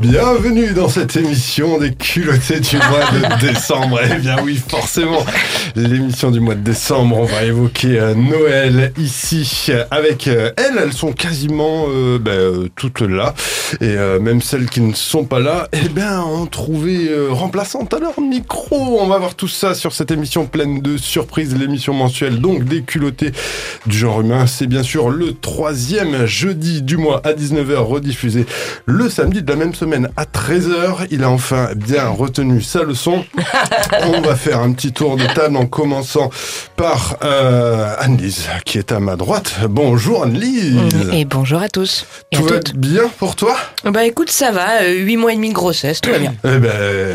Bienvenue dans cette émission des culottés du mois de décembre. Eh bien oui, forcément, l'émission du mois de décembre, on va évoquer euh, Noël ici avec euh, elles. Elles sont quasiment euh, ben, toutes là. Et même celles qui ne sont pas là, eh bien, ont trouvé remplaçante à leur micro. On va voir tout ça sur cette émission pleine de surprises, l'émission mensuelle donc des culottés du genre humain. C'est bien sûr le troisième jeudi du mois à 19h rediffusé le samedi de la même semaine à 13h. Il a enfin bien retenu sa leçon. On va faire un petit tour de table en commençant par euh, Annelise qui est à ma droite. Bonjour Annelise. Et bonjour à tous. tout va bien pour toi? Bah écoute, ça va. Euh, huit mois et demi de grossesse, tout va bien. Eh ben,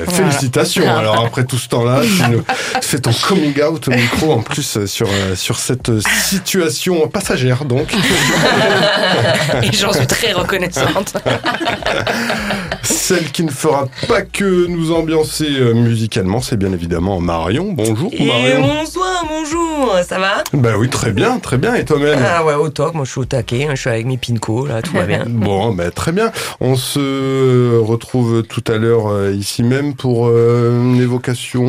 félicitations. Alors après tout ce temps-là, tu nous fais ton coming out au micro en plus sur, euh, sur cette situation passagère donc. et j'en suis très reconnaissante. Celle qui ne fera pas que nous ambiancer euh, musicalement, c'est bien évidemment Marion. Bonjour Marion. bonsoir, bonjour, ça va? Bah oui, très bien, très bien. Et toi-même? Ah ouais, au top, moi je suis au taquet, hein, je suis avec mes pinko, là, tout va bien. bon, bah très bien. On se retrouve tout à l'heure euh, ici même pour euh, une évocation.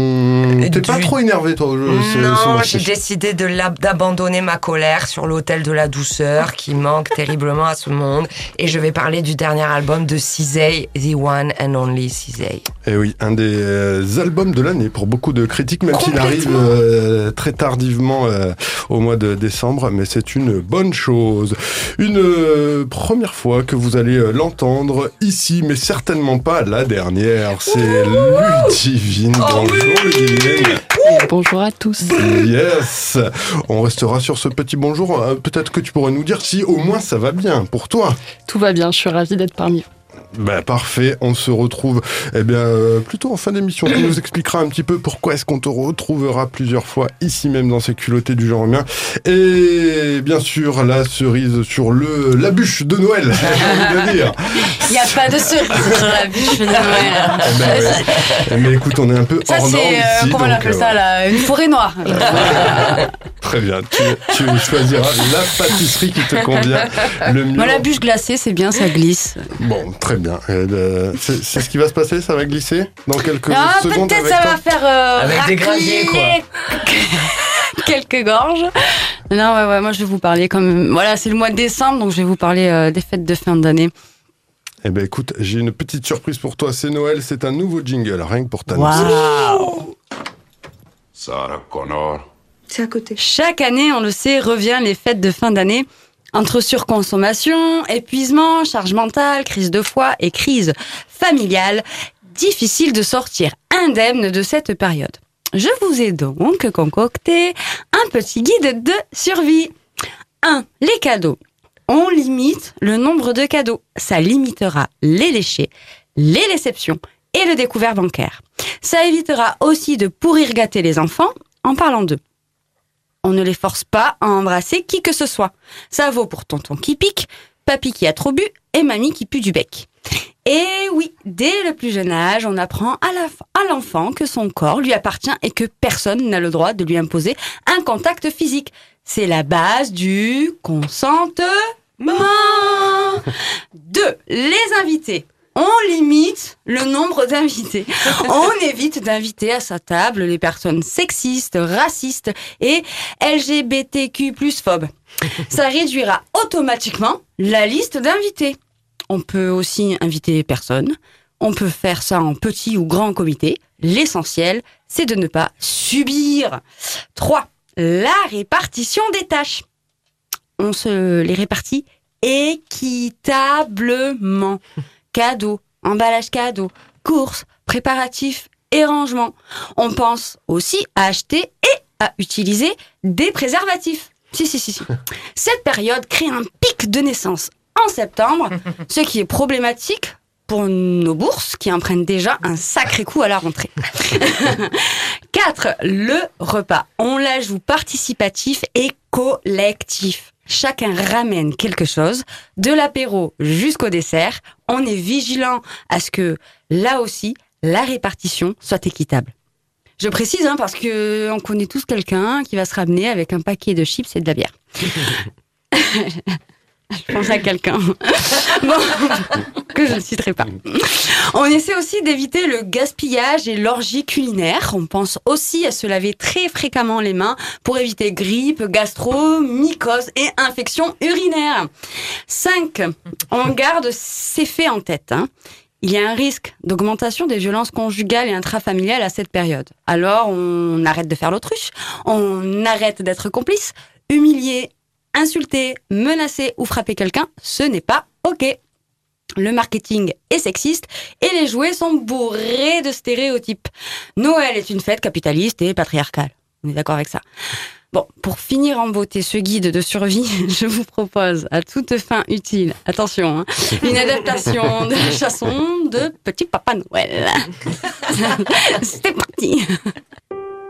T'es pas trop énervé toi Non, j'ai décidé d'abandonner ma colère sur l'hôtel de la douceur qui manque terriblement à ce monde et je vais parler du dernier album de Cizay, The One and Only Cizay. Et eh oui, un des euh, albums de l'année pour beaucoup de critiques, même s'il arrive euh, très tardivement euh, au mois de décembre, mais c'est une bonne chose. Une première fois que vous allez l'entendre ici, mais certainement pas la dernière. C'est Ludivine. Oh bonjour Ludivine. Bonjour à tous. Yes. On restera sur ce petit bonjour. Peut-être que tu pourrais nous dire si au moins ça va bien pour toi. Tout va bien, je suis ravie d'être parmi vous. Ben, parfait, on se retrouve eh bien euh, plutôt en fin d'émission. Tu nous expliquera un petit peu pourquoi est-ce qu'on te retrouvera plusieurs fois ici même dans ces culottés du genre humain. Et bien sûr, la cerise sur le la bûche de Noël, j'ai dire. Il n'y a pas de cerise sur la bûche de Noël. Eh ben, Mais écoute, on est un peu ça, hors norme euh. Comment on appelle ça là Une forêt noire. Très bien, tu, tu, choisiras la pâtisserie qui te convient le mieux. Moi, la bûche glacée, c'est bien, ça glisse. Bon, très bien. Euh, c'est ce qui va se passer, ça va glisser dans quelques ah, secondes. Peut-être ça va faire euh, avec des graviers quoi. quelques gorges. Non, ouais, ouais, moi je vais vous parler comme voilà, c'est le mois de décembre, donc je vais vous parler euh, des fêtes de fin d'année. Eh ben écoute, j'ai une petite surprise pour toi. C'est Noël, c'est un nouveau jingle, rien que pour ta wow. Sarah Connor. C'est à côté. Chaque année, on le sait, revient les fêtes de fin d'année. Entre surconsommation, épuisement, charge mentale, crise de foi et crise familiale, difficile de sortir indemne de cette période. Je vous ai donc concocté un petit guide de survie. 1. Les cadeaux. On limite le nombre de cadeaux. Ça limitera les léchés, les déceptions et le découvert bancaire. Ça évitera aussi de pourrir gâter les enfants en parlant d'eux on ne les force pas à embrasser qui que ce soit. Ça vaut pour tonton qui pique, papy qui a trop bu et mamie qui pue du bec. Et oui, dès le plus jeune âge, on apprend à l'enfant que son corps lui appartient et que personne n'a le droit de lui imposer un contact physique. C'est la base du consentement. Deux, les invités on limite le nombre d'invités. on évite d'inviter à sa table les personnes sexistes, racistes et LGBTQ plus phobes. Ça réduira automatiquement la liste d'invités. On peut aussi inviter personne. On peut faire ça en petit ou grand comité. L'essentiel, c'est de ne pas subir. 3. La répartition des tâches. On se les répartit équitablement cadeaux, emballage cadeau, courses, préparatifs et rangements. On pense aussi à acheter et à utiliser des préservatifs. Si, si, si, si. Cette période crée un pic de naissance en septembre, ce qui est problématique pour nos bourses qui en prennent déjà un sacré coup à la rentrée. 4. Le repas. On l'ajoute participatif et collectif. Chacun ramène quelque chose, de l'apéro jusqu'au dessert. On est vigilant à ce que, là aussi, la répartition soit équitable. Je précise, hein, parce que on connaît tous quelqu'un qui va se ramener avec un paquet de chips et de la bière. Je pense à quelqu'un. bon, que je ne citerai pas. On essaie aussi d'éviter le gaspillage et l'orgie culinaire. On pense aussi à se laver très fréquemment les mains pour éviter grippe, gastro, mycose et infection urinaire. 5. On garde ces faits en tête. Hein. Il y a un risque d'augmentation des violences conjugales et intrafamiliales à cette période. Alors on arrête de faire l'autruche, on arrête d'être complice, humilier, insulter, menacer ou frapper quelqu'un, ce n'est pas OK. Le marketing est sexiste et les jouets sont bourrés de stéréotypes. Noël est une fête capitaliste et patriarcale. On est d'accord avec ça. Bon, pour finir en beauté ce guide de survie, je vous propose à toute fin utile, attention, hein, une adaptation de la chanson de Petit Papa Noël. C'est parti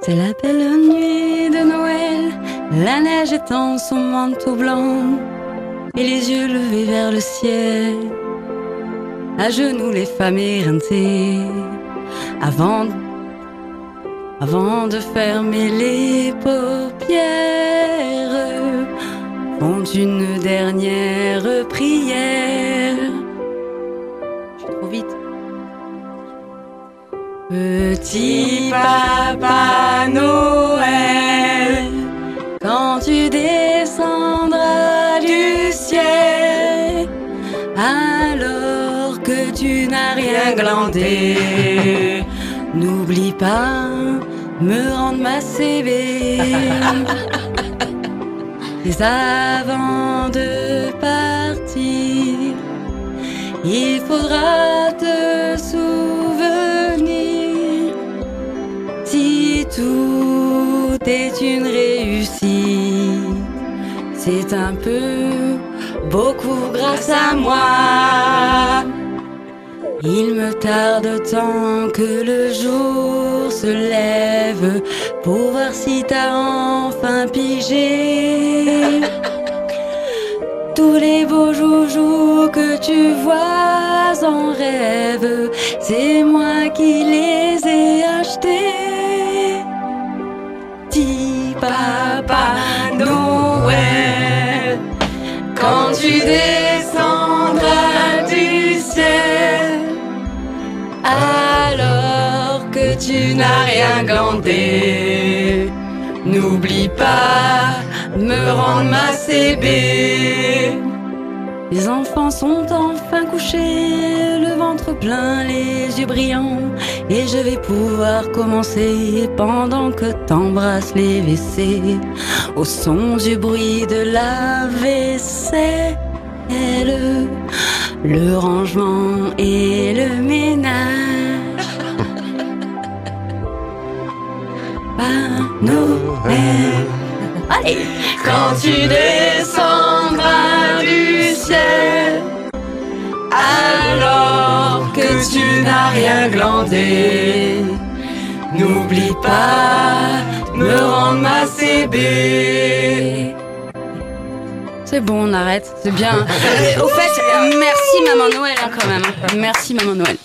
C'est la belle nuit de Noël, la neige étend son manteau blanc et les yeux levés vers le ciel. À genoux les femmes éreintées, avant avant de fermer les paupières, font une dernière prière. Je suis trop vite. Petit papa Noël, quand tu descendras du ciel, alors que tu n'as rien glandé, n'oublie pas me rendre ma CV. Et avant de partir, il faudra te souvenir tout est une réussite. C'est un peu beaucoup grâce à moi. Il me tarde tant que le jour se lève pour voir si t'as enfin pigé. Tous les beaux joujoux que tu vois en rêve, c'est moi qui les ai achetés. Papa Noël, quand tu descendras du ciel alors que tu n'as rien glandé. N'oublie pas me rendre ma CB. Les enfants sont enfin couchés, le ventre plein, les yeux brillants, et je vais pouvoir commencer pendant que t'embrasses les WC, au son du bruit de la vaisselle le rangement et le ménage. Pas Noël. Allez, quand tu descendras n'oublie pas me rendre ma CB. C'est bon, on arrête, c'est bien. Au fait, merci Maman Noël hein, quand même. Merci Maman Noël.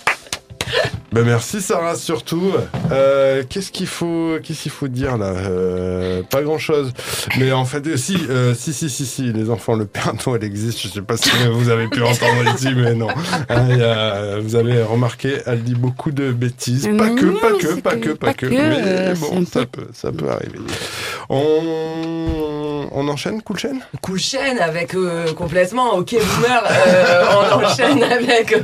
Ben merci Sarah surtout. Euh, qu'est-ce qu'il faut, qu'est-ce qu'il faut dire là? Euh, Pas grand-chose. Mais en fait, euh, si, si, si, si, si, les enfants, le Père Noël existe. Je sais pas si vous avez pu entendre ici, mais non. Hein, vous avez remarqué, elle dit beaucoup de bêtises. Pas que, pas que, pas que, pas que. Mais bon, ça peut, ça peut arriver. On, on enchaîne, cool chaîne? Cool chaîne avec complètement OK Boomer. on enchaîne avec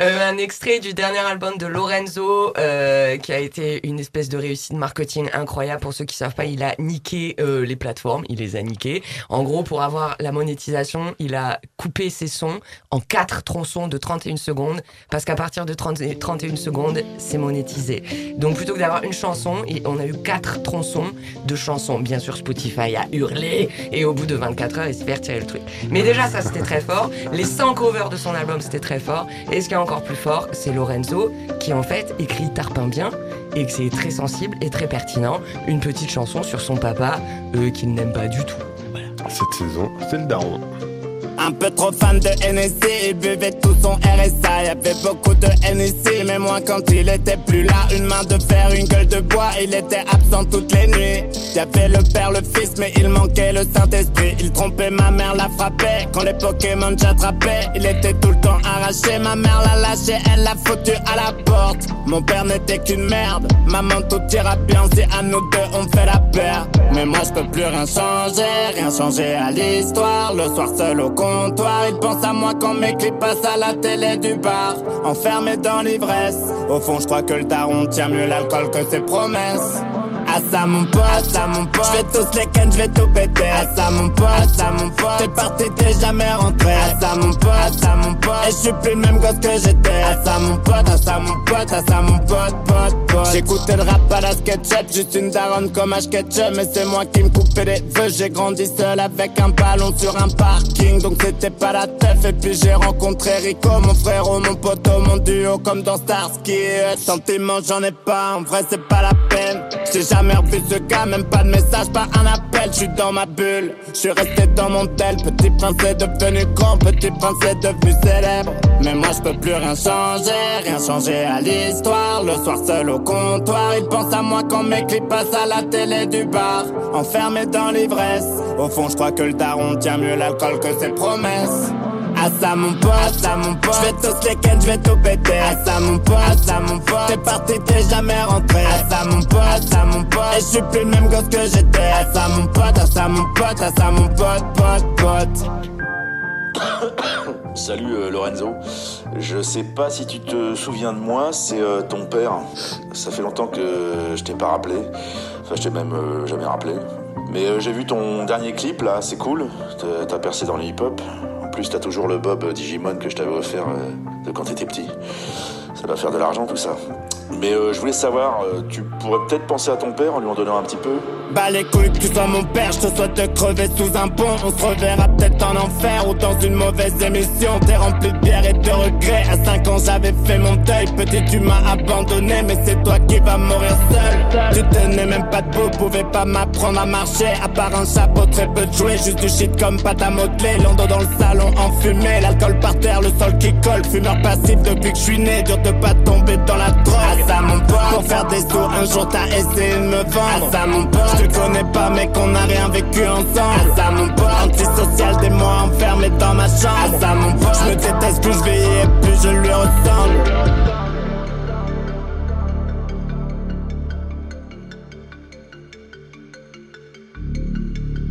un extrait du dernier album de Lorenzo, euh, qui a été une espèce de réussite marketing incroyable. Pour ceux qui savent pas, il a niqué euh, les plateformes, il les a niqués. En gros, pour avoir la monétisation, il a coupé ses sons en quatre tronçons de 31 secondes, parce qu'à partir de 30, 31 secondes, c'est monétisé. Donc plutôt que d'avoir une chanson, on a eu quatre tronçons de chansons. Bien sûr, Spotify a hurlé, et au bout de 24 heures, il s'est fait retirer le truc. Mais déjà, ça, c'était très fort. Les 100 covers de son album, c'était très fort. Et ce qui est encore plus fort, c'est Lorenzo, qui en fait écrit Tarpin bien et que c'est très sensible et très pertinent. Une petite chanson sur son papa euh, qu'il n'aime pas du tout. Cette saison, c'est le daron. Un peu trop fan de NSC, il buvait tout son RSA. Y avait beaucoup de NSC, mais moi quand il était plus là, une main de fer, une gueule de bois, il était absent toutes les nuits. Y avait le père, le fils, mais il manquait le Saint-Esprit. Il trompait ma mère, la frappait. Quand les Pokémon j'attrapais, il était tout le temps arraché. Ma mère l'a lâché, elle l'a foutu à la porte. Mon père n'était qu'une merde. Maman, tout ira bien si à nous deux on fait la paire. Mais moi je peux plus rien changer, rien changer à l'histoire. Le soir seul au il pense à moi quand mes clips passent à la télé du bar. Enfermé dans l'ivresse. Au fond, je crois que le daron tient mieux l'alcool que ses promesses. À ça mon pote, à mon pote. Je vais tous les ken, je vais tout péter. À ça mon pote, à ça mon pote. T'es parti, t'es jamais rentré. À ça mon pote, à ça mon pote. Et je suis plus le même gosse que j'étais. À ça mon pote, à ça mon pote, à ça mon pote, pote, pote. J'écoutais le rap à la SketchUp, juste une daronne comme H ketchup. Mais c'est moi qui me coupais les vœux. J'ai grandi seul avec un ballon sur un parking. Donc c'était pas la teuf. Et puis j'ai rencontré Rico, mon frère, mon poteau, mon duo, comme dans Starsky. Sentiment, j'en ai pas. En vrai, c'est pas la peine. J'ai jamais revu ce gars, même pas de message, pas un appel. Je suis dans ma bulle, je suis resté dans mon tel. Petit prince devenu grand, petit prince est devenu célèbre. Mais moi je peux plus rien changer, rien changer à l'histoire. Le soir seul au comptoir, il pense à moi quand mes clips passent à la télé du bar. Enfermé dans l'ivresse, au fond je crois que le daron tient mieux l'alcool que ses promesses. À ça mon pote, à mon pote. Je vais tous les ken, je vais tout péter. À ça mon pote, à mon pote. T'es parti, t'es jamais rentré. À ça mon pote, à mon pote. Et je suis plus le même gosse que j'étais. À ça mon pote, à ça mon pote, à ça mon pote, pote, pote. Salut euh, Lorenzo. Je sais pas si tu te souviens de moi, c'est euh, ton père. Ça fait longtemps que je t'ai pas rappelé. Enfin, je t'ai même euh, jamais rappelé. Mais j'ai vu ton dernier clip là, c'est cool. T'as percé dans le hip-hop plus, t'as toujours le Bob Digimon que je t'avais offert euh, de quand t'étais petit. Ça va faire de l'argent tout ça. Mais euh, je voulais savoir, euh, tu pourrais peut-être penser à ton père en lui en donnant un petit peu Bah les couilles que tu sois mon père, je te souhaite de crever sous un pont. On se reverra peut-être en enfer ou dans une mauvaise émission. T'es rempli de bière et de regrets. À 5 ans j'avais fait mon deuil. Petit tu m'as abandonné, mais c'est toi qui vas mourir seul. Tu tenais même pas debout, pouvais pas m'apprendre à marcher. À part un chapeau, très peu de. Juste du shit comme pâte à modeler. Dans le salon enfumé. L'alcool par terre, le sol qui colle. Fumeur passif depuis que je suis né. Dur de pas tomber dans la drogue ça mon pote Pour faire des sous un jour t'as essayé de me vendre. Ça mon pote Je te connais pas mais qu'on a rien vécu ensemble. Ça mon pote Antisocial des mois enfermé dans ma chambre. Ça mon pote Je me déteste plus je vieillis et plus je lui ressemble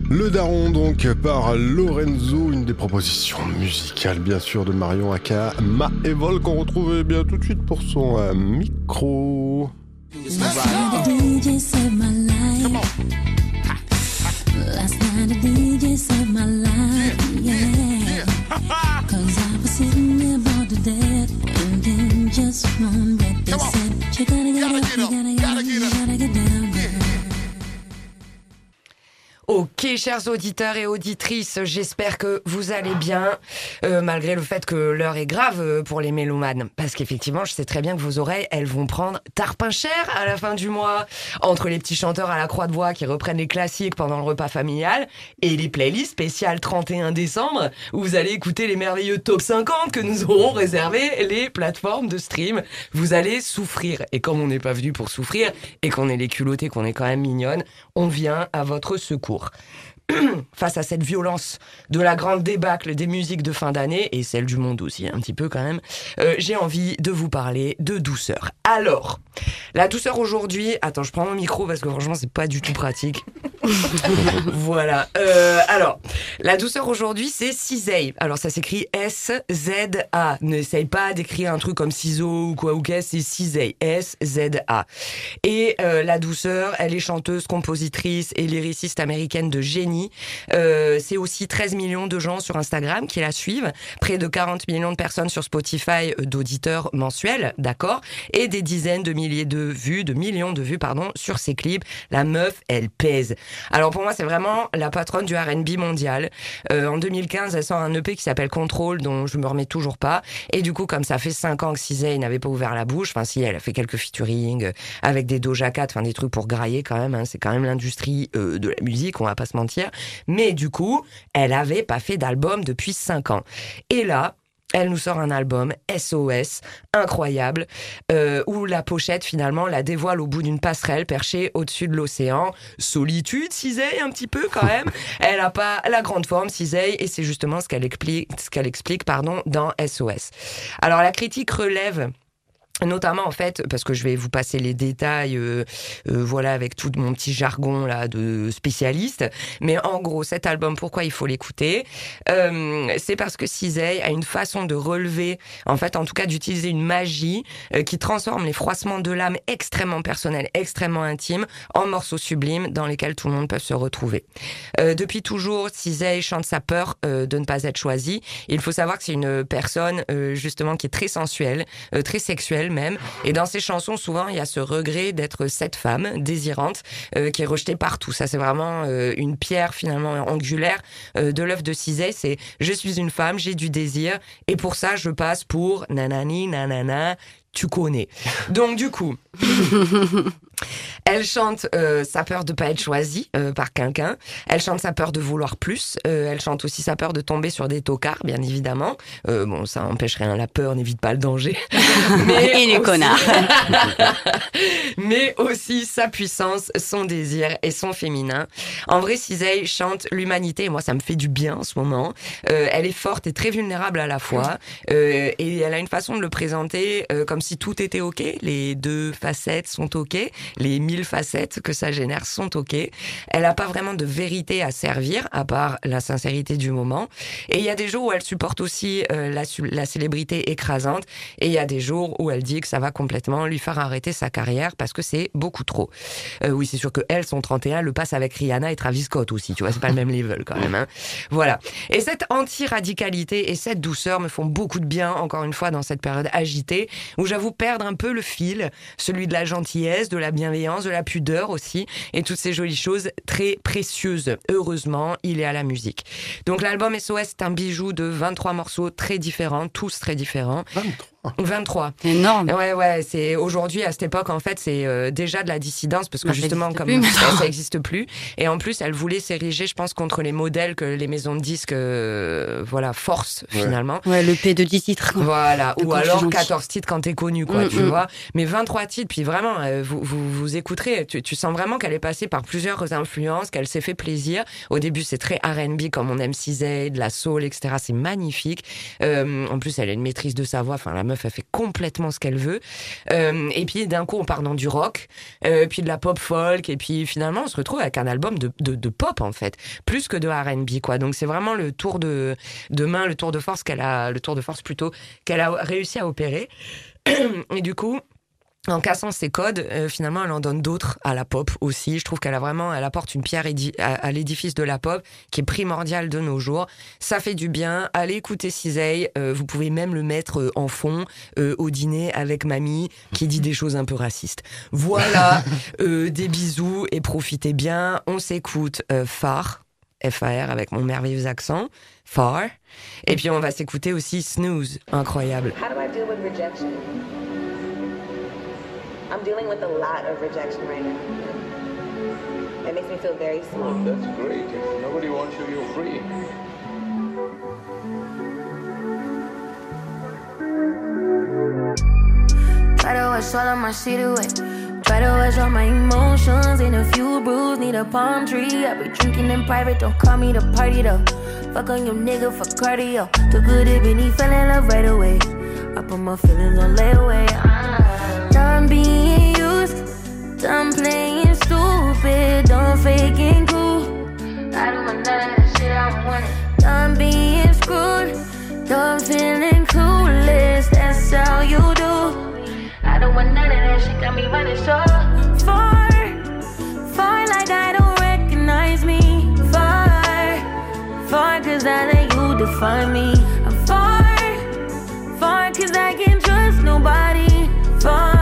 Le Daron donc par Lorenzo, une des propositions musicales bien sûr de Marion Aka, Ma Evol qu'on retrouve eh bien tout de suite pour son euh, micro. Ok, chers auditeurs et auditrices, j'espère que vous allez bien, euh, malgré le fait que l'heure est grave euh, pour les mélomanes. Parce qu'effectivement, je sais très bien que vos oreilles, elles vont prendre tarpin cher à la fin du mois, entre les petits chanteurs à la croix de voix qui reprennent les classiques pendant le repas familial, et les playlists spéciales 31 décembre, où vous allez écouter les merveilleux top 50 que nous aurons réservés les plateformes de stream. Vous allez souffrir. Et comme on n'est pas venu pour souffrir, et qu'on est les culottés, qu'on est quand même mignonne, on vient à votre secours. face à cette violence de la grande débâcle des musiques de fin d'année, et celle du monde aussi, un petit peu quand même, euh, j'ai envie de vous parler de douceur. Alors, la douceur aujourd'hui, attends, je prends mon micro parce que franchement, c'est pas du tout pratique. voilà. Euh, alors, la douceur aujourd'hui, c'est Cisei. Alors, ça s'écrit S-Z-A. N'essaye pas d'écrire un truc comme ciseaux ou quoi ou qu'est, c'est Cisei. S-Z-A. Et euh, la douceur, elle est chanteuse, compositrice et lyriciste américaine de génie euh, c'est aussi 13 millions de gens sur Instagram qui la suivent, près de 40 millions de personnes sur Spotify euh, d'auditeurs mensuels, d'accord, et des dizaines de milliers de vues, de millions de vues, pardon, sur ses clips. La meuf, elle pèse. Alors pour moi, c'est vraiment la patronne du R&B mondial. Euh, en 2015, elle sort un EP qui s'appelle Control, dont je me remets toujours pas. Et du coup, comme ça fait cinq ans que Cisey n'avait pas ouvert la bouche, enfin si, elle a fait quelques featuring euh, avec des Doja Cat, enfin des trucs pour grailler quand même. Hein. c'est quand même l'industrie euh, de la musique, on va pas se mentir. Mais du coup, elle avait pas fait d'album depuis cinq ans. Et là, elle nous sort un album SOS incroyable euh, où la pochette finalement la dévoile au bout d'une passerelle perchée au-dessus de l'océan. Solitude, Cisey un petit peu quand même. Elle a pas la grande forme Cisey et c'est justement ce qu'elle explique, ce qu'elle explique pardon dans SOS. Alors la critique relève Notamment en fait, parce que je vais vous passer les détails, euh, euh, voilà, avec tout mon petit jargon là de spécialiste. Mais en gros, cet album, pourquoi il faut l'écouter euh, C'est parce que Cisey a une façon de relever, en fait, en tout cas, d'utiliser une magie qui transforme les froissements de l'âme extrêmement personnels, extrêmement intimes, en morceaux sublimes dans lesquels tout le monde peut se retrouver. depuis toujours, Cisey chante sa peur de ne pas être choisi. Il faut savoir que c'est une personne justement qui est très sensuelle, très sexuelle même Et dans ses chansons, souvent, il y a ce regret d'être cette femme désirante euh, qui est rejetée partout. Ça, c'est vraiment euh, une pierre finalement angulaire euh, de l'œuvre de Cizet. C'est je suis une femme, j'ai du désir, et pour ça, je passe pour nanani, nanana, tu connais. Donc du coup, Elle chante euh, sa peur de pas être choisie euh, par quelqu'un. Elle chante sa peur de vouloir plus. Euh, elle chante aussi sa peur de tomber sur des tocards, bien évidemment. bon, ça empêche rien. La peur n'évite pas le danger. Mais et les connards. Mais aussi sa puissance, son désir et son féminin. En vrai, Cisey chante l'humanité. Et moi, ça me fait du bien en ce moment. elle est forte et très vulnérable à la fois. et elle a une façon de le présenter comme si tout était ok. Les deux facettes sont ok les mille facettes que ça génère sont ok. Elle n'a pas vraiment de vérité à servir, à part la sincérité du moment. Et il y a des jours où elle supporte aussi euh, la, célébrité écrasante, et il y a des jours où elle dit que ça va complètement lui faire arrêter sa carrière parce que c'est beaucoup trop. Euh, oui, c'est sûr que elle, son 31, le passe avec Rihanna et Travis Scott aussi, tu vois, c'est pas le même level quand même. Hein. Voilà. Et cette anti-radicalité et cette douceur me font beaucoup de bien, encore une fois, dans cette période agitée, où j'avoue perdre un peu le fil, celui de la gentillesse, de la bienveillance, de la pudeur aussi, et toutes ces jolies choses très précieuses. Heureusement, il est à la musique. Donc l'album SOS est un bijou de 23 morceaux très différents, tous très différents. 23 23. Énorme. Ouais, ouais. C'est aujourd'hui à cette époque en fait, c'est euh, déjà de la dissidence parce que justement comme ça, n'existe plus. Et en plus, elle voulait s'ériger, je pense, contre les modèles que les maisons de disques, euh, voilà, forcent finalement. Ouais, le P de 10 titres. Voilà. Ou alors 14 titres quand t'es connu, quoi, mm, tu mm. vois. Mais 23 titres, puis vraiment, euh, vous, vous, vous écouterez, tu, tu sens vraiment qu'elle est passée par plusieurs influences, qu'elle s'est fait plaisir. Au début, c'est très R&B comme on aime Cisey, de la soul, etc. C'est magnifique. en plus, elle a une maîtrise de sa voix. Enfin, la meuf elle fait complètement ce qu'elle veut. Euh, et puis d'un coup, on part dans du rock, euh, puis de la pop folk, et puis finalement, on se retrouve avec un album de, de, pop en fait, plus que de R&B quoi. Donc c'est vraiment le tour de, de main, le tour de force qu'elle a, le tour de force plutôt qu'elle a réussi à opérer. Et du coup, en cassant ses codes, euh, finalement, elle en donne d'autres à la pop aussi. Je trouve qu'elle a vraiment, elle apporte une pierre à, l'édifice de la pop qui est primordial de nos jours. Ça fait du bien. Allez écouter Cisey. Euh, vous pouvez même le mettre euh, en fond au dîner avec mamie qui dit des choses un peu racistes. Voilà. des bisous et profitez bien. On s'écoute Far. F-A-R avec mon merveilleux accent. Far. Et puis on va s'écouter aussi Snooze. Incroyable. I'm dealing with a lot of rejection right now. It makes me feel very small. Oh, that's great. If nobody wants you, you're free. Try to wash all of my shit away. Try to wash all my emotions in a few brews. Need a palm tree. I be drinking in private. Don't call me to party though. Fuck on your nigga for cardio. Too good at me, fell in love right away. I put my feelings on layaway. Done being used, done playing stupid, don't done faking cool. I don't want that shit, I don't want it. Done being screwed, done feeling clueless, that's how you do. I don't want none of that shit, got me running so far, far like I don't recognize me. Far, far cause I let you define me. I'm far, far cause I can't trust nobody. Far.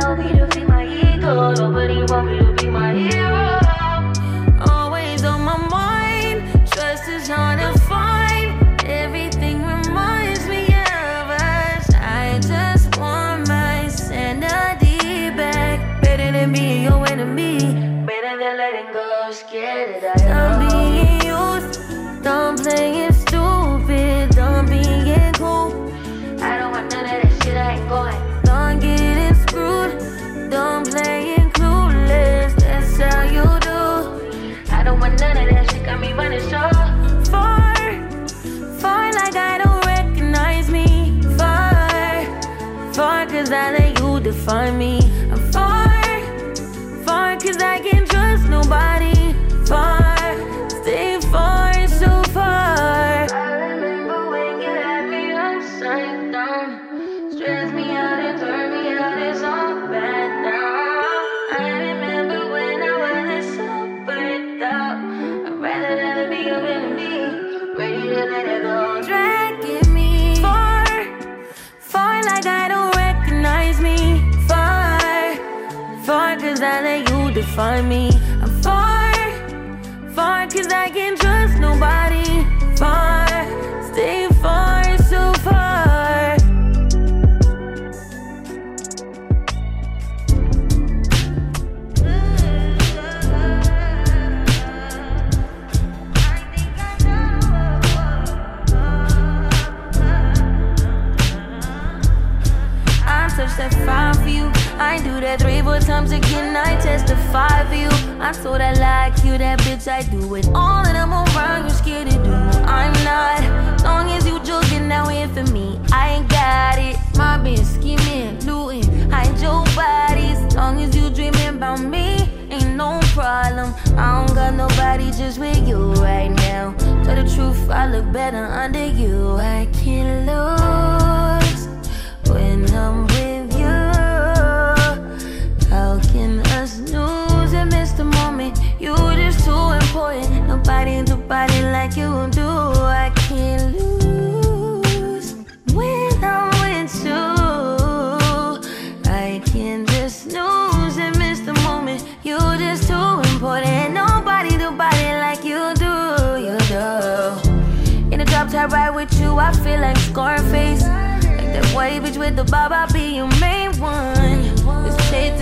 no me to feed my ego. Nobody want me to cause I let you define me. I'm far, far, cause I can't trust nobody. find me. Testify for you. I told I like you, that bitch. I do it all, and I'm around. You scared to do? I'm not. Long as you joking, now in for me. I ain't got it. My bitch scheming, looting, hide your bodies. Long as you dreaming about me, ain't no problem. I don't got nobody just with you right now. Tell the truth, I look better under you. I can't lose when I'm You just too important. Nobody do body like you do. I can't lose when I'm with you. I can just lose and miss the moment. You just too important. Nobody do body like you do. You do. In the drop top ride with you, I feel like Scarface. Like that white bitch with the bob, I'll be your main one.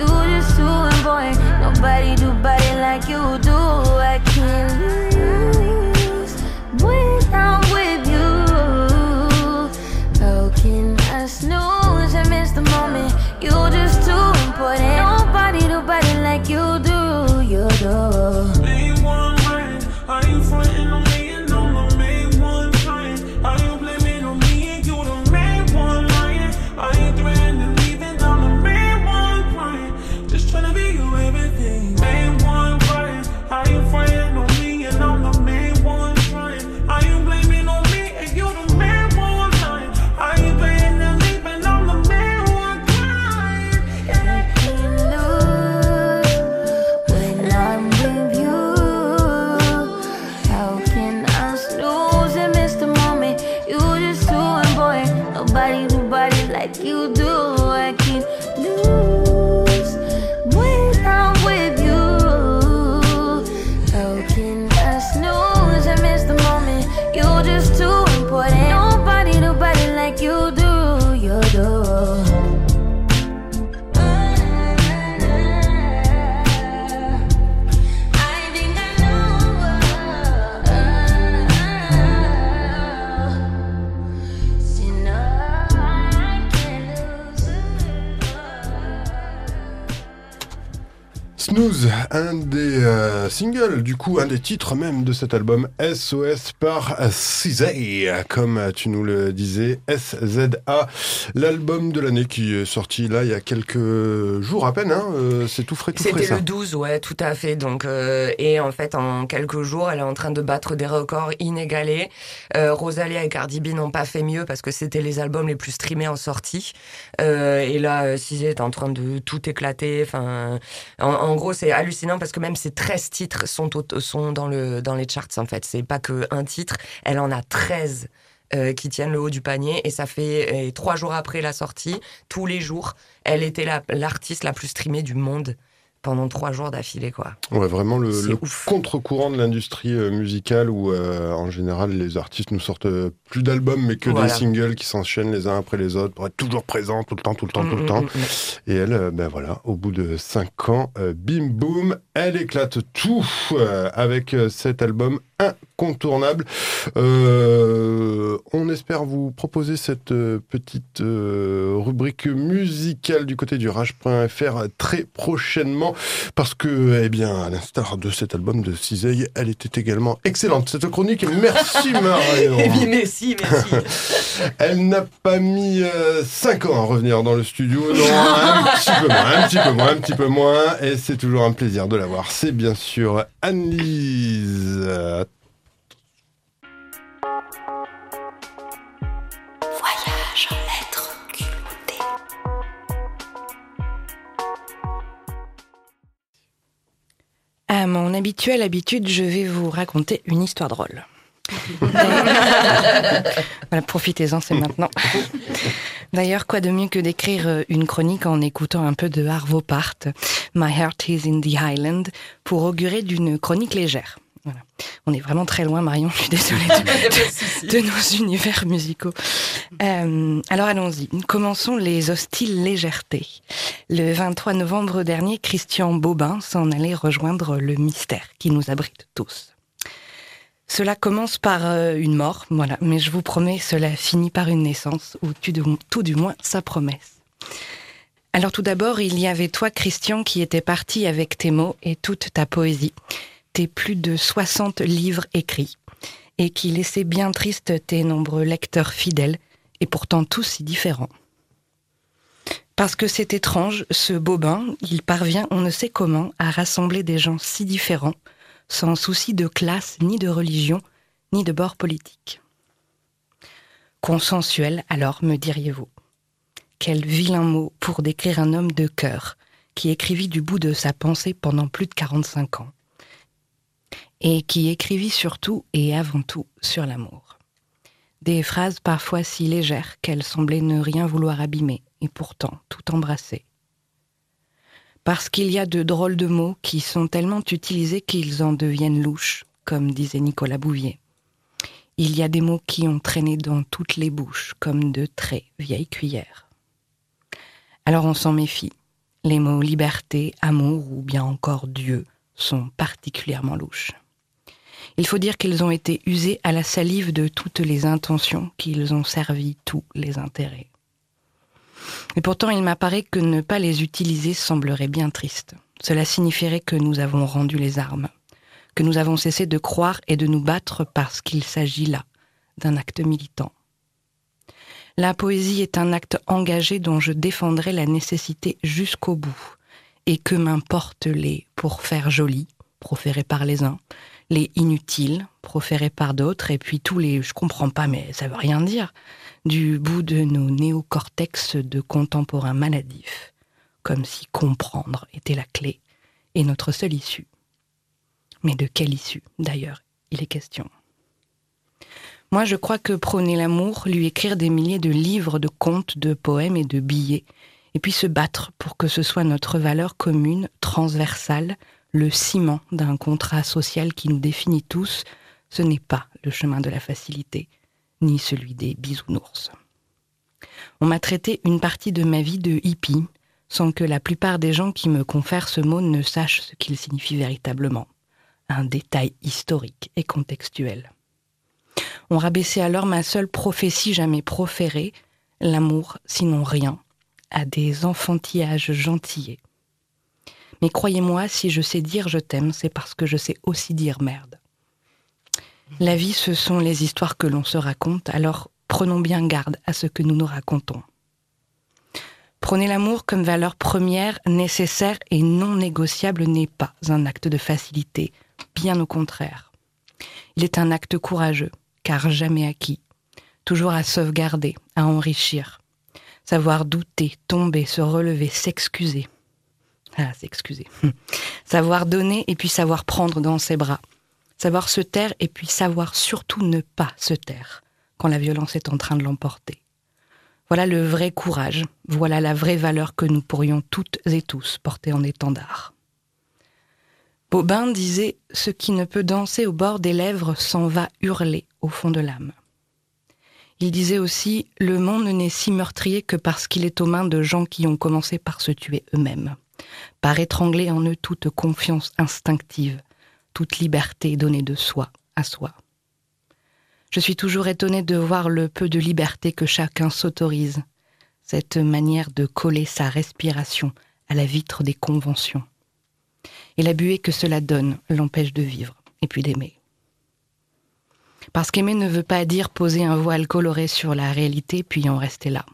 You just too important. Nobody do body like you do. I can't lose when I'm with you. How can I snooze and miss the moment? You just too important. Nobody do body like you do. Do. I can't lose un des euh, singles, du coup, un des titres même de cet album SOS par SZA, comme tu nous le disais, SZA, l'album de l'année qui est sorti là il y a quelques jours à peine, hein, euh, c'est tout frais, tout frais. C'était le 12, ouais, tout à fait. Donc, euh, et en fait, en quelques jours, elle est en train de battre des records inégalés. Rosalia et Cardi B n'ont pas fait mieux parce que c'était les albums les plus streamés en sortie. et là, SZA est en train de tout éclater. Enfin, en gros, c'est hallucinant parce que même ses 13 titres sont, dans, le, dans les charts en fait. C'est pas que un titre, elle en a 13 euh, qui tiennent le haut du panier et ça fait trois jours après la sortie, tous les jours, elle était la- l'artiste la, plus streamée du monde pendant trois jours d'affilée quoi. Ouais, vraiment le, contre-courant de l'industrie euh, musicale où, euh, en général, les artistes nous sortent euh, plus d'albums, mais que Voilà. des singles qui s'enchaînent les uns après les autres pour être toujours présents tout le temps, tout le temps, tout le mm, temps. mm, mm. Et elle, ben voilà, au bout de cinq ans, bim boum, elle éclate tout avec cet album incontournable. Euh, on espère vous proposer cette euh, petite euh, rubrique musicale du côté du rage.fr très prochainement parce que, eh bien, à l'instar de cet album de Ciseille, elle était également excellente cette chronique. Merci Marion. Et puis merci, merci. Elle n'a pas mis 5 ans à revenir dans le studio. Non, un petit peu moins, un petit peu moins, un petit peu moins. Et c'est toujours un plaisir de la voir. C'est bien sûr Annelise. À mon habituelle habitude, je vais vous raconter une histoire drôle. voilà, profitez-en, c'est maintenant. D'ailleurs, quoi de mieux que d'écrire euh, une chronique en écoutant un peu de Arvo Part, My Heart is in the Highland, pour augurer d'une chronique légère. Voilà. On est vraiment très loin, Marion, je suis désolée de, de nos univers musicaux. Euh, alors allons-y, commençons les hostiles légèretés. Le 23 novembre dernier, Christian Bobin s'en allait rejoindre le mystère qui nous abrite tous. Cela commence par euh, une mort, voilà, mais je vous promets, cela finit par une naissance, ou tout du, tout du moins sa promesse. Alors tout d'abord, il y avait toi, Christian, qui étais parti avec tes mots et toute ta poésie, tes plus de 60 livres écrits, et qui laissaient bien tristes tes nombreux lecteurs fidèles, et pourtant tous si différents. Parce que c'est étrange, ce bobin, il parvient, on ne sait comment, à rassembler des gens si différents, sans souci de classe, ni de religion, ni de bord politique. Consensuel, alors, me diriez-vous. Quel vilain mot pour décrire un homme de cœur, qui écrivit du bout de sa pensée pendant plus de 45 ans. Et qui écrivit surtout et avant tout sur l'amour. Des phrases parfois si légères qu'elles semblaient ne rien vouloir abîmer, et pourtant tout embrasser. Parce qu'il y a de drôles de mots qui sont tellement utilisés qu'ils en deviennent louches, comme disait Nicolas Bouvier. Il y a des mots qui ont traîné dans toutes les bouches, comme de très vieilles cuillères. Alors on s'en méfie. Les mots liberté, amour ou bien encore Dieu sont particulièrement louches. Il faut dire qu'ils ont été usés à la salive de toutes les intentions, qu'ils ont servi tous les intérêts. Et pourtant, il m'apparaît que ne pas les utiliser semblerait bien triste. Cela signifierait que nous avons rendu les armes, que nous avons cessé de croire et de nous battre parce qu'il s'agit là d'un acte militant. La poésie est un acte engagé dont je défendrai la nécessité jusqu'au bout, et que m'importent les pour faire joli, proférés par les uns, les inutiles, proférés par d'autres, et puis tous les je comprends pas mais ça veut rien dire, du bout de nos néocortex de contemporains maladifs, comme si comprendre était la clé et notre seule issue. Mais de quelle issue, d'ailleurs, il est question Moi, je crois que prôner l'amour, lui écrire des milliers de livres, de contes, de poèmes et de billets, et puis se battre pour que ce soit notre valeur commune, transversale, le ciment d'un contrat social qui nous définit tous, ce n'est pas le chemin de la facilité, ni celui des bisounours. On m'a traité une partie de ma vie de hippie, sans que la plupart des gens qui me confèrent ce mot ne sachent ce qu'il signifie véritablement. Un détail historique et contextuel. On rabaissait alors ma seule prophétie jamais proférée, l'amour, sinon rien, à des enfantillages gentillés. Mais croyez-moi, si je sais dire je t'aime, c'est parce que je sais aussi dire merde. La vie, ce sont les histoires que l'on se raconte, alors prenons bien garde à ce que nous nous racontons. Prenez l'amour comme valeur première, nécessaire et non négociable n'est pas un acte de facilité, bien au contraire. Il est un acte courageux, car jamais acquis, toujours à sauvegarder, à enrichir, savoir douter, tomber, se relever, s'excuser. À s'excuser. savoir donner et puis savoir prendre dans ses bras. Savoir se taire et puis savoir surtout ne pas se taire quand la violence est en train de l'emporter. Voilà le vrai courage, voilà la vraie valeur que nous pourrions toutes et tous porter en étendard. Bobin disait Ce qui ne peut danser au bord des lèvres s'en va hurler au fond de l'âme. Il disait aussi Le monde n'est si meurtrier que parce qu'il est aux mains de gens qui ont commencé par se tuer eux-mêmes, par étrangler en eux toute confiance instinctive, toute liberté donnée de soi à soi. Je suis toujours étonnée de voir le peu de liberté que chacun s'autorise, cette manière de coller sa respiration à la vitre des conventions. Et la buée que cela donne l'empêche de vivre et puis d'aimer. Parce qu'aimer ne veut pas dire poser un voile coloré sur la réalité puis en rester là.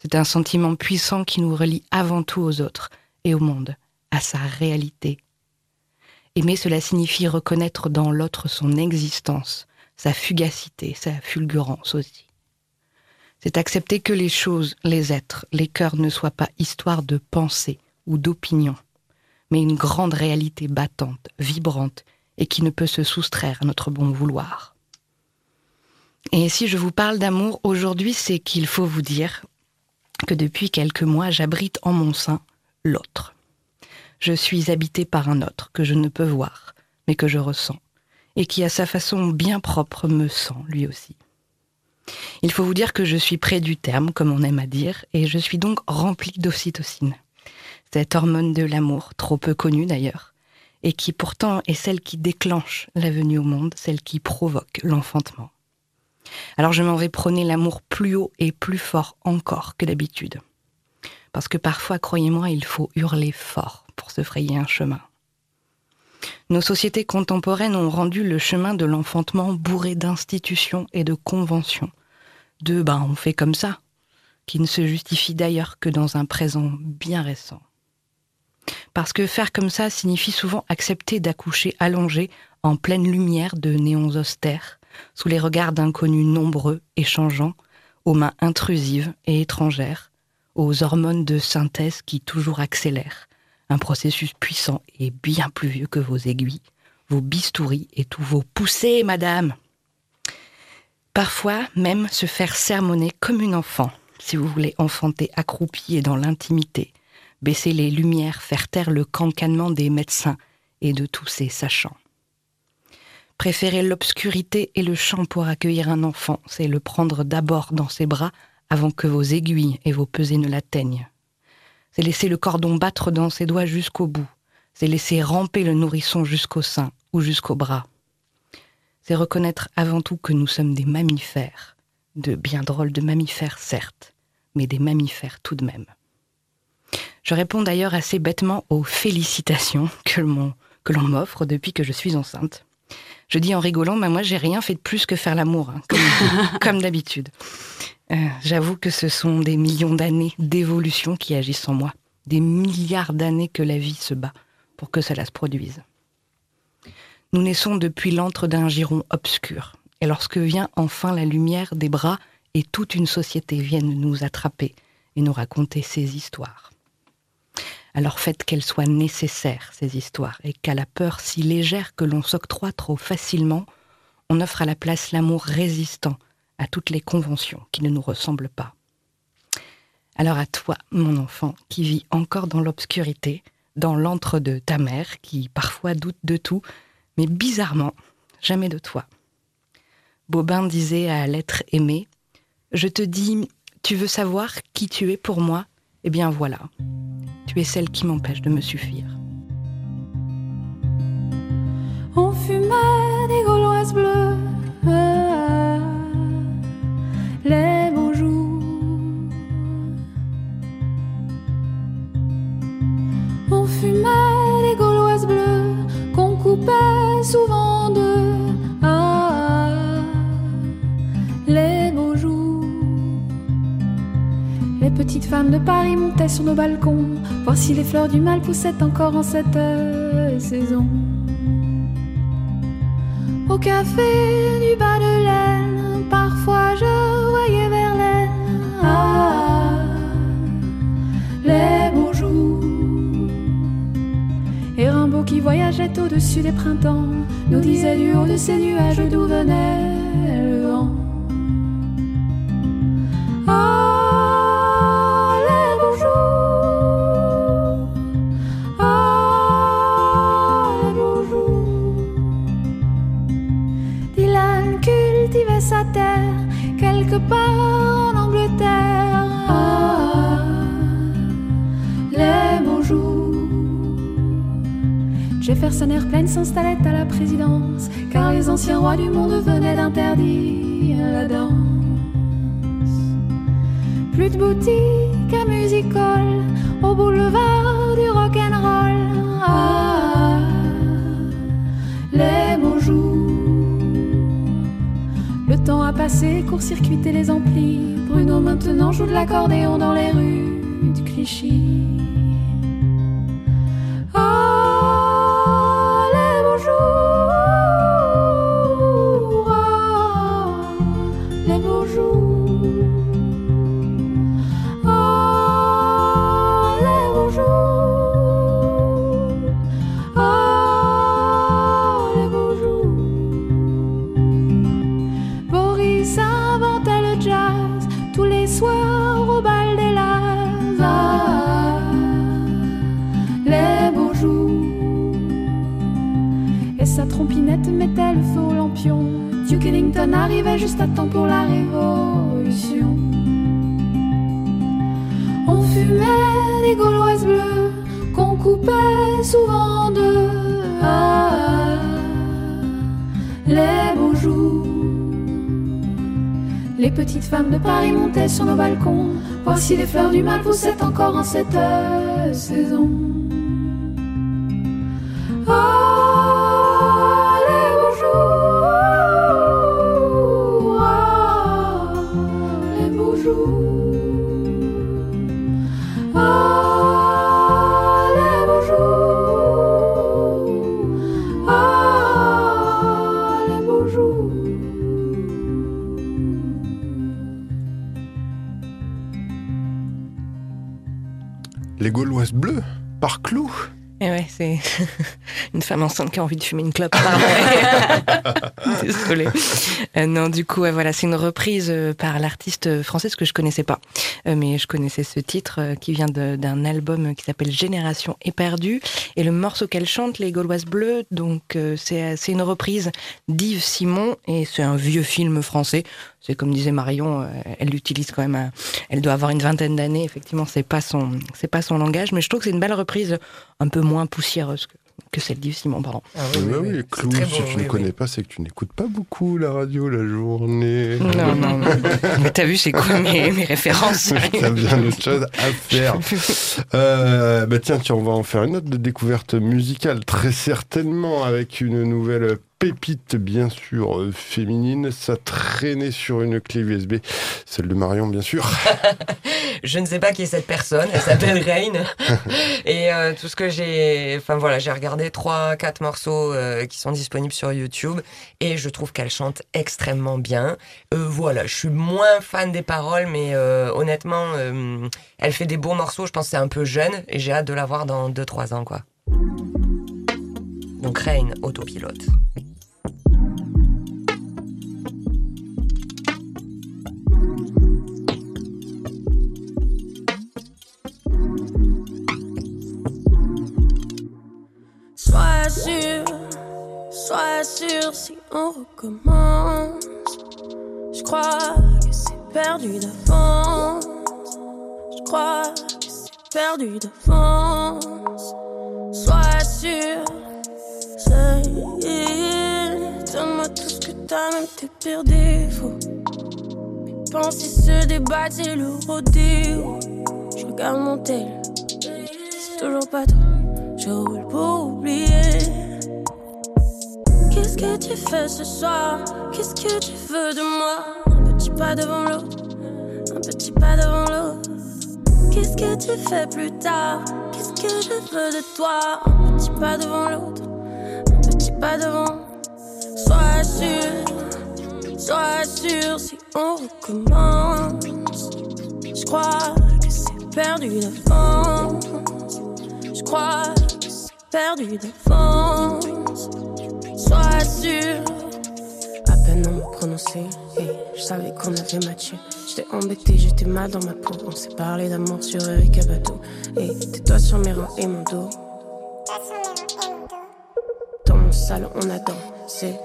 C'est un sentiment puissant qui nous relie avant tout aux autres et au monde, à sa réalité. Aimer, cela signifie reconnaître dans l'autre son existence, sa fugacité, sa fulgurance aussi. C'est accepter que les choses, les êtres, les cœurs ne soient pas histoire de pensée ou d'opinion, mais une grande réalité battante, vibrante, et qui ne peut se soustraire à notre bon vouloir. Et si je vous parle d'amour aujourd'hui, c'est qu'il faut vous dire que depuis quelques mois, j'abrite en mon sein l'autre. Je suis habitée par un autre que je ne peux voir, mais que je ressens, et qui à sa façon bien propre me sent lui aussi. Il faut vous dire que je suis près du terme, comme on aime à dire, et je suis donc remplie d'ocytocine. Cette hormone de l'amour, trop peu connue d'ailleurs, et qui pourtant est celle qui déclenche la venue au monde, celle qui provoque l'enfantement. Alors je m'en vais prôner l'amour plus haut et plus fort encore que d'habitude. Parce que parfois, croyez-moi, il faut hurler fort pour se frayer un chemin. Nos sociétés contemporaines ont rendu le chemin de l'enfantement bourré d'institutions et de conventions, de ben on fait comme ça, qui ne se justifie d'ailleurs que dans un présent bien récent. Parce que faire comme ça signifie souvent accepter d'accoucher allongé en pleine lumière de néons austères, sous les regards d'inconnus nombreux et changeants, aux mains intrusives et étrangères, aux hormones de synthèse qui toujours accélèrent, un processus puissant et bien plus vieux que vos aiguilles, vos bistouris et tous vos poussées, madame. Parfois même se faire sermonner comme une enfant, si vous voulez enfanter accroupi et dans l'intimité, baisser les lumières, faire taire le cancanement des médecins et de tous ces sachants. Préférer l'obscurité et le champ pour accueillir un enfant, c'est le prendre d'abord dans ses bras avant que vos aiguilles et vos pesées ne l'atteignent. C'est laisser le cordon battre dans ses doigts jusqu'au bout. C'est laisser ramper le nourrisson jusqu'au sein ou jusqu'au bras. C'est reconnaître avant tout que nous sommes des mammifères, de bien drôles de mammifères certes, mais des mammifères tout de même. Je réponds d'ailleurs assez bêtement aux félicitations que l'on m'offre depuis que je suis enceinte. Je dis en rigolant, bah, moi j'ai rien fait de plus que faire l'amour, hein, comme, d'habitude. Euh, j'avoue que ce sont des millions d'années d'évolution qui agissent en moi, des milliards d'années que la vie se bat pour que cela se produise. Nous naissons depuis l'antre d'un giron obscur, et lorsque vient enfin la lumière des bras et toute une société viennent nous attraper et nous raconter ces histoires. Alors faites qu'elles soient nécessaires, ces histoires, et qu'à la peur si légère que l'on s'octroie trop facilement, on offre à la place l'amour résistant à toutes les conventions qui ne nous ressemblent pas. Alors à toi, mon enfant, qui vis encore dans l'obscurité, dans l'antre de ta mère, qui parfois doute de tout, mais bizarrement, jamais de toi. Bobin disait à l'être aimé, Je te dis, tu veux savoir qui tu es pour moi? Eh bien voilà, tu es celle qui m'empêche de me suffire. Sur nos balcons, voir si les fleurs du mal poussaient encore en cette euh, saison. Au café du bas de laine, parfois je voyais Verlaine. Ah, les beaux jours. voyageait au-dessus des printemps, nous disait du haut de ces nuages d'où venait S'installait à la présidence, car les anciens rois du monde venaient d'interdire la danse. Plus de boutique à music hall, au boulevard du rock'n'roll. Ah, les beaux jours. Le temps a passé, court-circuité les amplis. Bruno maintenant joue de l'accordéon dans les rues du Clichy. Sur nos balcons. Voir si les fleurs du mal poussaient encore en cette euh, saison. Enceinte qui a envie de fumer une clope. Désolée. Euh, non, du coup, ouais, voilà, c'est une reprise euh, par l'artiste française que je connaissais pas, Euh, mais je connaissais ce titre euh, qui vient d'un album qui s'appelle Génération éperdue et le morceau qu'elle chante, les Gauloises bleues. Donc, c'est une reprise d'Yves Simon et c'est un vieux film français. C'est comme disait Marion, elle l'utilise quand même. à- elle doit avoir une vingtaine d'années. Effectivement, c'est pas son, c'est pas son langage, mais je trouve que c'est une belle reprise, un peu moins poussiéreuse que, que celle d'Yves Simon, pardon. Ah Oui, oui, Clou, très si beau, tu oui, ne connais pas, c'est que tu n'écoutes pas beaucoup la radio la journée. Non, non, non. Mais t'as vu, c'est quoi mes, mes références T'as bien autre chose à faire. Euh, bah tiens, tiens, on va en faire une autre de découverte musicale, très certainement, avec une nouvelle pépite, bien sûr, euh, féminine. Ça traînait sur une clé USB, celle de Marion, bien sûr. Je ne sais pas qui est cette personne, elle s'appelle Rain. Et euh, tout ce que j'ai. Enfin voilà, j'ai regardé trois, quatre morceaux euh, qui sont disponibles sur YouTube et je trouve qu'elle chante extrêmement bien. Euh, voilà, je suis moins fan des paroles, mais honnêtement, elle fait des beaux morceaux. Je pense que c'est un peu jeune et j'ai hâte de la voir dans 2-3 ans, quoi. Donc Rain, autopilote. Sois sûr, sois sûr si on recommence. Je crois que c'est perdu d'avance. Je crois que c'est perdu d'avance. Sois sûr, ça y est. Donne-moi tout ce que t'as, même tes pires défauts. Mes pensées se débattent, c'est le rodéo. Je regarde mon tel, c'est toujours pas toi. Je roule pour oublier. Qu'est-ce que tu fais ce soir? Qu'est-ce que tu veux de moi? Un petit pas devant l'autre, un petit pas devant l'autre. Qu'est-ce que tu fais plus tard? Qu'est-ce que je veux de toi? Un petit pas devant l'autre, un petit pas devant. Sois sûr, sois sûr si on recommence. Je crois que c'est perdu d'avance. Je crois que c'est perdu d'avance. Sois sûr. À peine on m'a prononcé, et je savais qu'on avait matché. J'étais embêté, j'étais mal dans ma peau. On s'est parlé d'amour sur Eric Bateau. Et tais-toi sur mes reins et mon dos. Dans mon salon, on a dansé.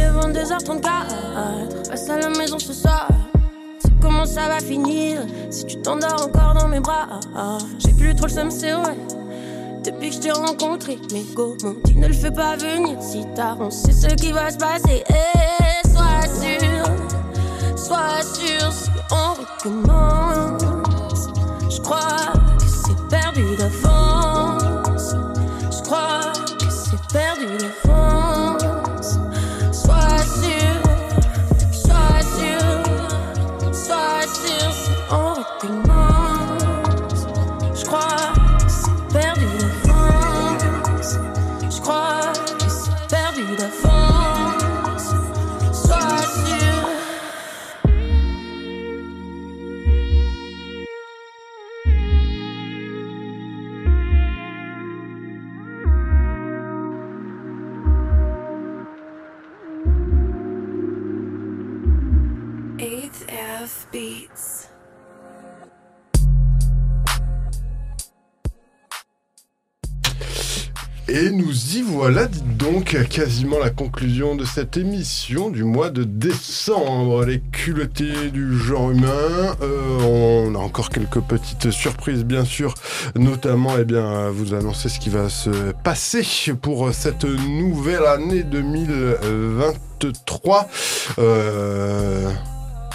Il est 22h34. Reste à la maison ce soir. C'est comment ça va finir si tu t'endors encore dans mes bras? J'ai plus trop le seum, c'est ouais. Depuis que je t'ai rencontré, mais m'ont dit ne le fais pas venir? Si tard. On sait ce qui va se passer. Et sois sûr, sois sûr si on recommence. Je crois que c'est perdu d'avance. Je crois que c'est perdu d'avance. Et nous y voilà, dites donc, quasiment la conclusion de cette émission du mois de décembre. Les culottés du genre humain. Euh, on a encore quelques petites surprises, bien sûr, notamment, eh bien, vous annoncer ce qui va se passer pour cette nouvelle année 2023. Euh,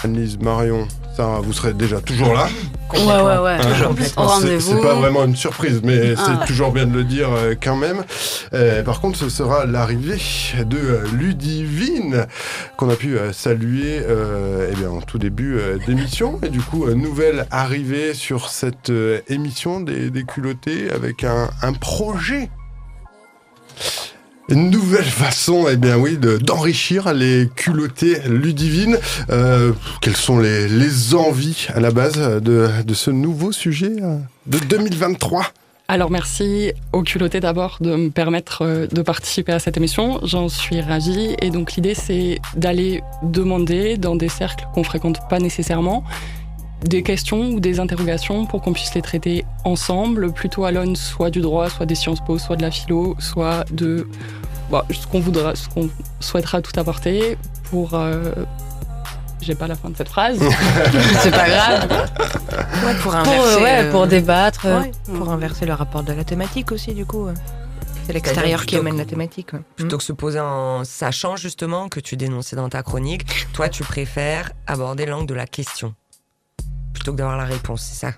Annelise Marion, ça, vous serez déjà toujours là. Ouais, ouais, ouais. Hein, c'est- pas vraiment une surprise, mais Ah. c'est toujours bien de le dire euh, quand même. Euh, par contre, ce sera l'arrivée de euh, Ludivine, qu'on a pu saluer eh bien, en tout début d'émission. Et du coup, nouvelle arrivée sur cette émission des, des culottés avec un, un projet. Une nouvelle façon, eh bien oui, de- d'enrichir les culottés Ludivine. Euh, quelles sont les, les envies à la base de, de ce nouveau sujet euh, de 2023 Alors merci au culotté d'abord de me permettre euh, de participer à cette émission. J'en suis ravie. Et donc l'idée c'est d'aller demander dans des cercles qu'on fréquente pas nécessairement des questions ou des interrogations pour qu'on puisse les traiter ensemble, plutôt à l'aune soit du droit, soit des sciences po, soit de la philo, soit de bon, ce qu'on voudra, ce qu'on souhaitera tout apporter pour. euh, J'ai pas la fin de cette phrase. C'est pas grave. Ouais, pour Pour, inverser. euh, ouais, euh, pour débattre. ouais, pour inverser le rapport de la thématique aussi, du coup. C'est l'extérieur qui plutôt amène que- la thématique. ouais. Plutôt que se poser en sachant justement que tu dénonçais dans ta chronique, toi tu préfères aborder l'angle de la question plutôt que d'avoir la réponse, c'est ça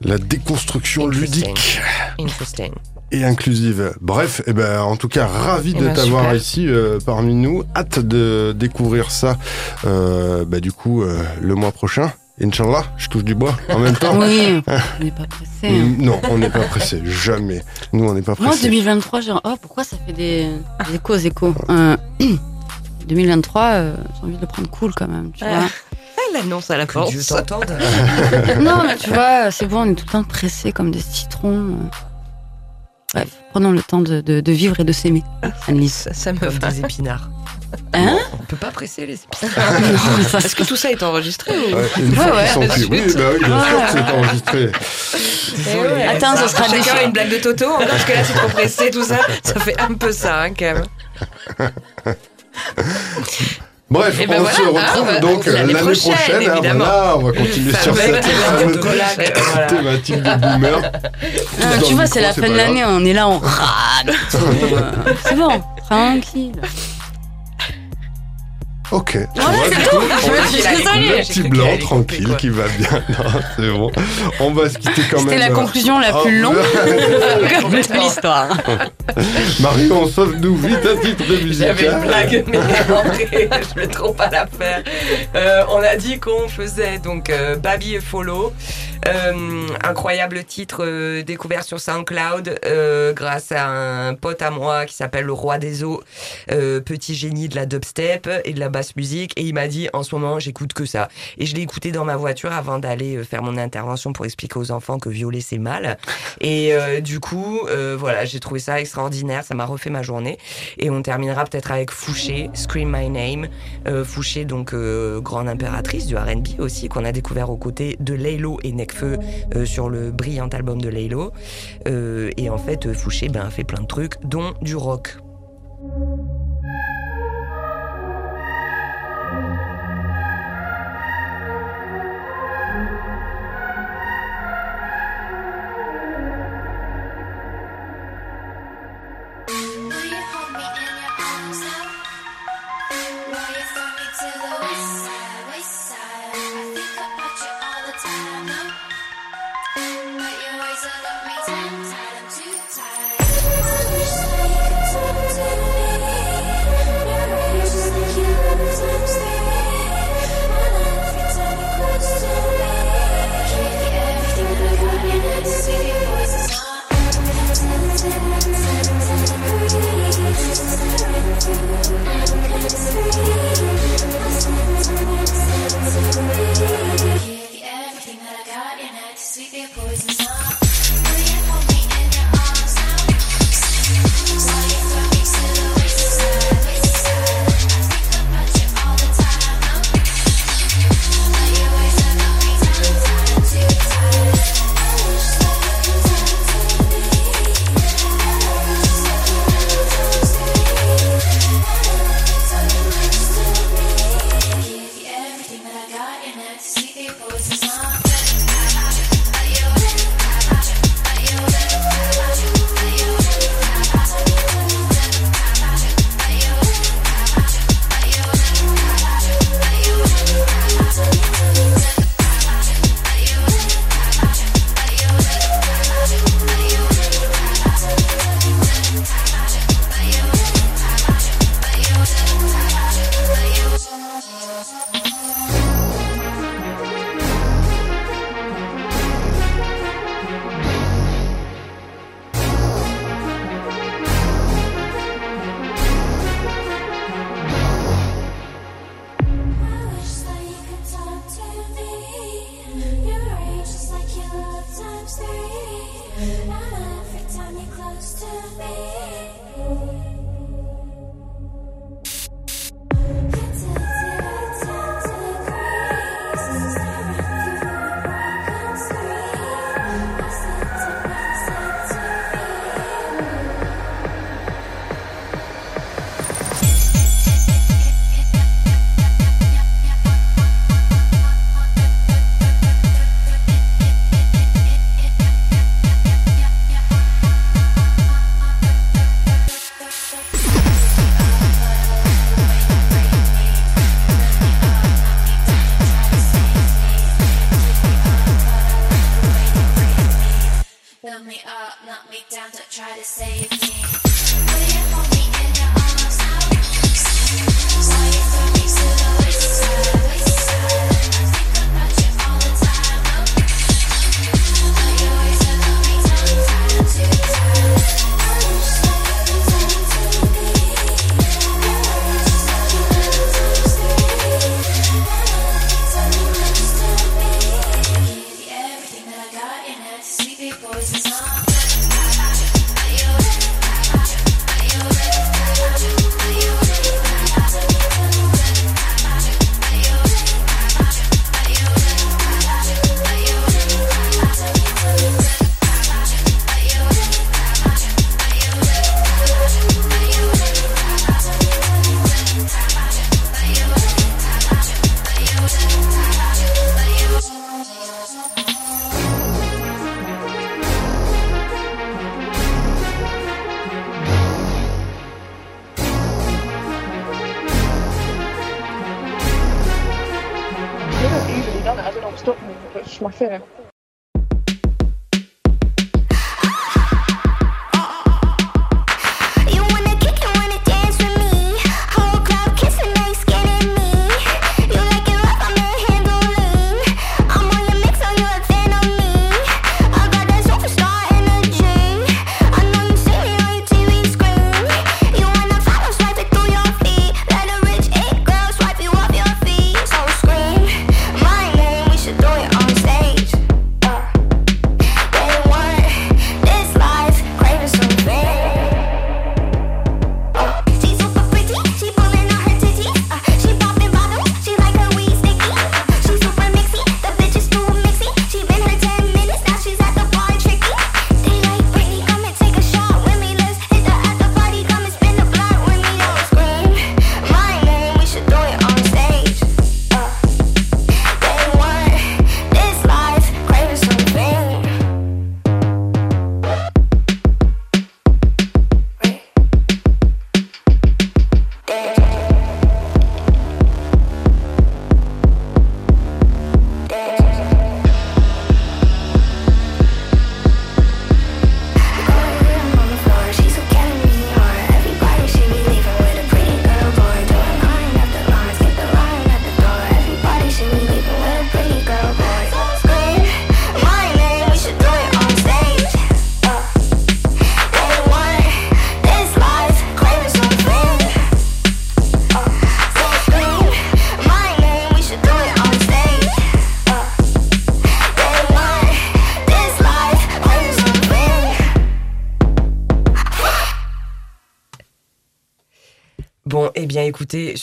La déconstruction Interesting. ludique Interesting. et inclusive. Bref, eh ben, en tout cas, ravi Eh de ben, t'avoir ici euh, parmi nous. Hâte de découvrir ça, euh, bah, du coup, euh, le mois prochain. Inch'Allah, je touche du bois en même temps. Oui, on n'est pas pressé. hein. Mm, Non, on n'est pas pressé, jamais. Nous, on n'est pas Moi, pressé. 2023, genre, oh, pourquoi ça fait des, des échos, échos Euh, 2023, euh, j'ai envie de le prendre cool quand même, tu vois. Elle annonce à la Que force. Dieu t'entende. non, mais tu vois, c'est bon, on est tout le temps pressé comme des citrons. Bref, prenons le temps de, de- de vivre et de s'aimer. Annelise. Ça, ça me va. des épinards. Hein On peut pas presser les épinards. Non, ça, Est-ce que tout ça est enregistré ou... Ouais, une fois. Oui, bah oui, bien sûr que c'est enregistré. Ouais. Attends, ce sera Chacun a une blague de Toto, encore parce que là c'est trop pressé, tout ça. Ça fait un peu ça, hein, quand même. Bref, Eh ben on voilà, se hein, retrouve bah, donc l'année l'année prochaine. prochaine, hein, voilà, on va continuer sur cette voilà. thématique de boomer. Ah, tu vois, c'est la fin de l'année, on est là, on râle. euh, C'est bon, tranquille. Ok. C'est tout. Le J'ai petit blanc tranquille qui va bien. Non, c'est bon. On va se quitter quand même. C'était la euh, conclusion la plus oh, longue ouais. de l'histoire. Marion, sauve-nous vite un titre de musique. J'avais hein. une blague, mais en vrai, je vais trop pas la faire. Euh, on a dit qu'on faisait donc euh, Baby et Follow Euh, incroyable titre euh, découvert sur SoundCloud euh, grâce à un pote à moi qui s'appelle le Roi des Eaux, euh, petit génie de la dubstep et de la basse musique. Et il m'a dit en ce moment j'écoute que ça. Et je l'ai écouté dans ma voiture avant d'aller euh, faire mon intervention pour expliquer aux enfants que violer c'est mal. Et euh, du coup, euh, voilà, j'ai trouvé ça extraordinaire. Ça m'a refait ma journée. Et on terminera peut-être avec Fouché, Scream My Name. Euh, Fouché, donc euh, grande impératrice du R&B aussi, qu'on a découvert aux côtés de Laylo et Necfeu euh, sur le brillant album de Laylo. Euh, et en fait, Fouché ben, fait plein de trucs, dont du rock.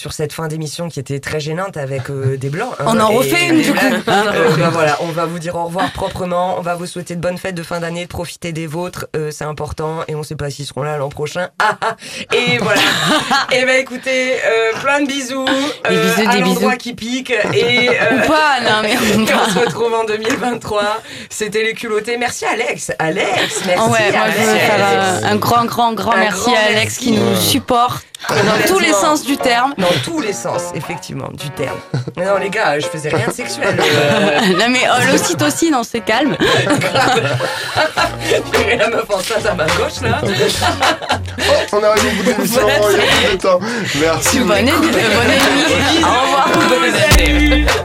Sur cette fin d'émission qui était très gênante avec euh, des blancs. hein, On en et refait une, du coup. Euh, ben voilà, on va vous dire au revoir proprement. On va vous souhaiter de bonnes fêtes de fin d'année, de profiter des vôtres, euh, c'est important. Et on sait pas s'ils seront là l'an prochain. Ah, ah. et voilà. et ben, écoutez, euh, plein de bisous. Des euh, bisous, à des l'endroit bisous. qui pique. Et, euh, Ou pas, non, mais on se retrouve en 2023. C'était les culottés. Merci Alex. Alex, merci. Oh ouais, moi je veux Alex. faire un grand, grand, grand Un merci grand à Alex merci. qui nous supporte dans tous les sens du terme. Dans tous les sens, effectivement, du terme. Mais non, les gars, je faisais rien de sexuel. euh. non mais l'ocytocine, on se calme. J'ai la meuf en face à ma gauche, là. On arrive au bout de l'émission, il y a plus de temps. Merci. Bonne nuit. Bonne nuit. Au revoir.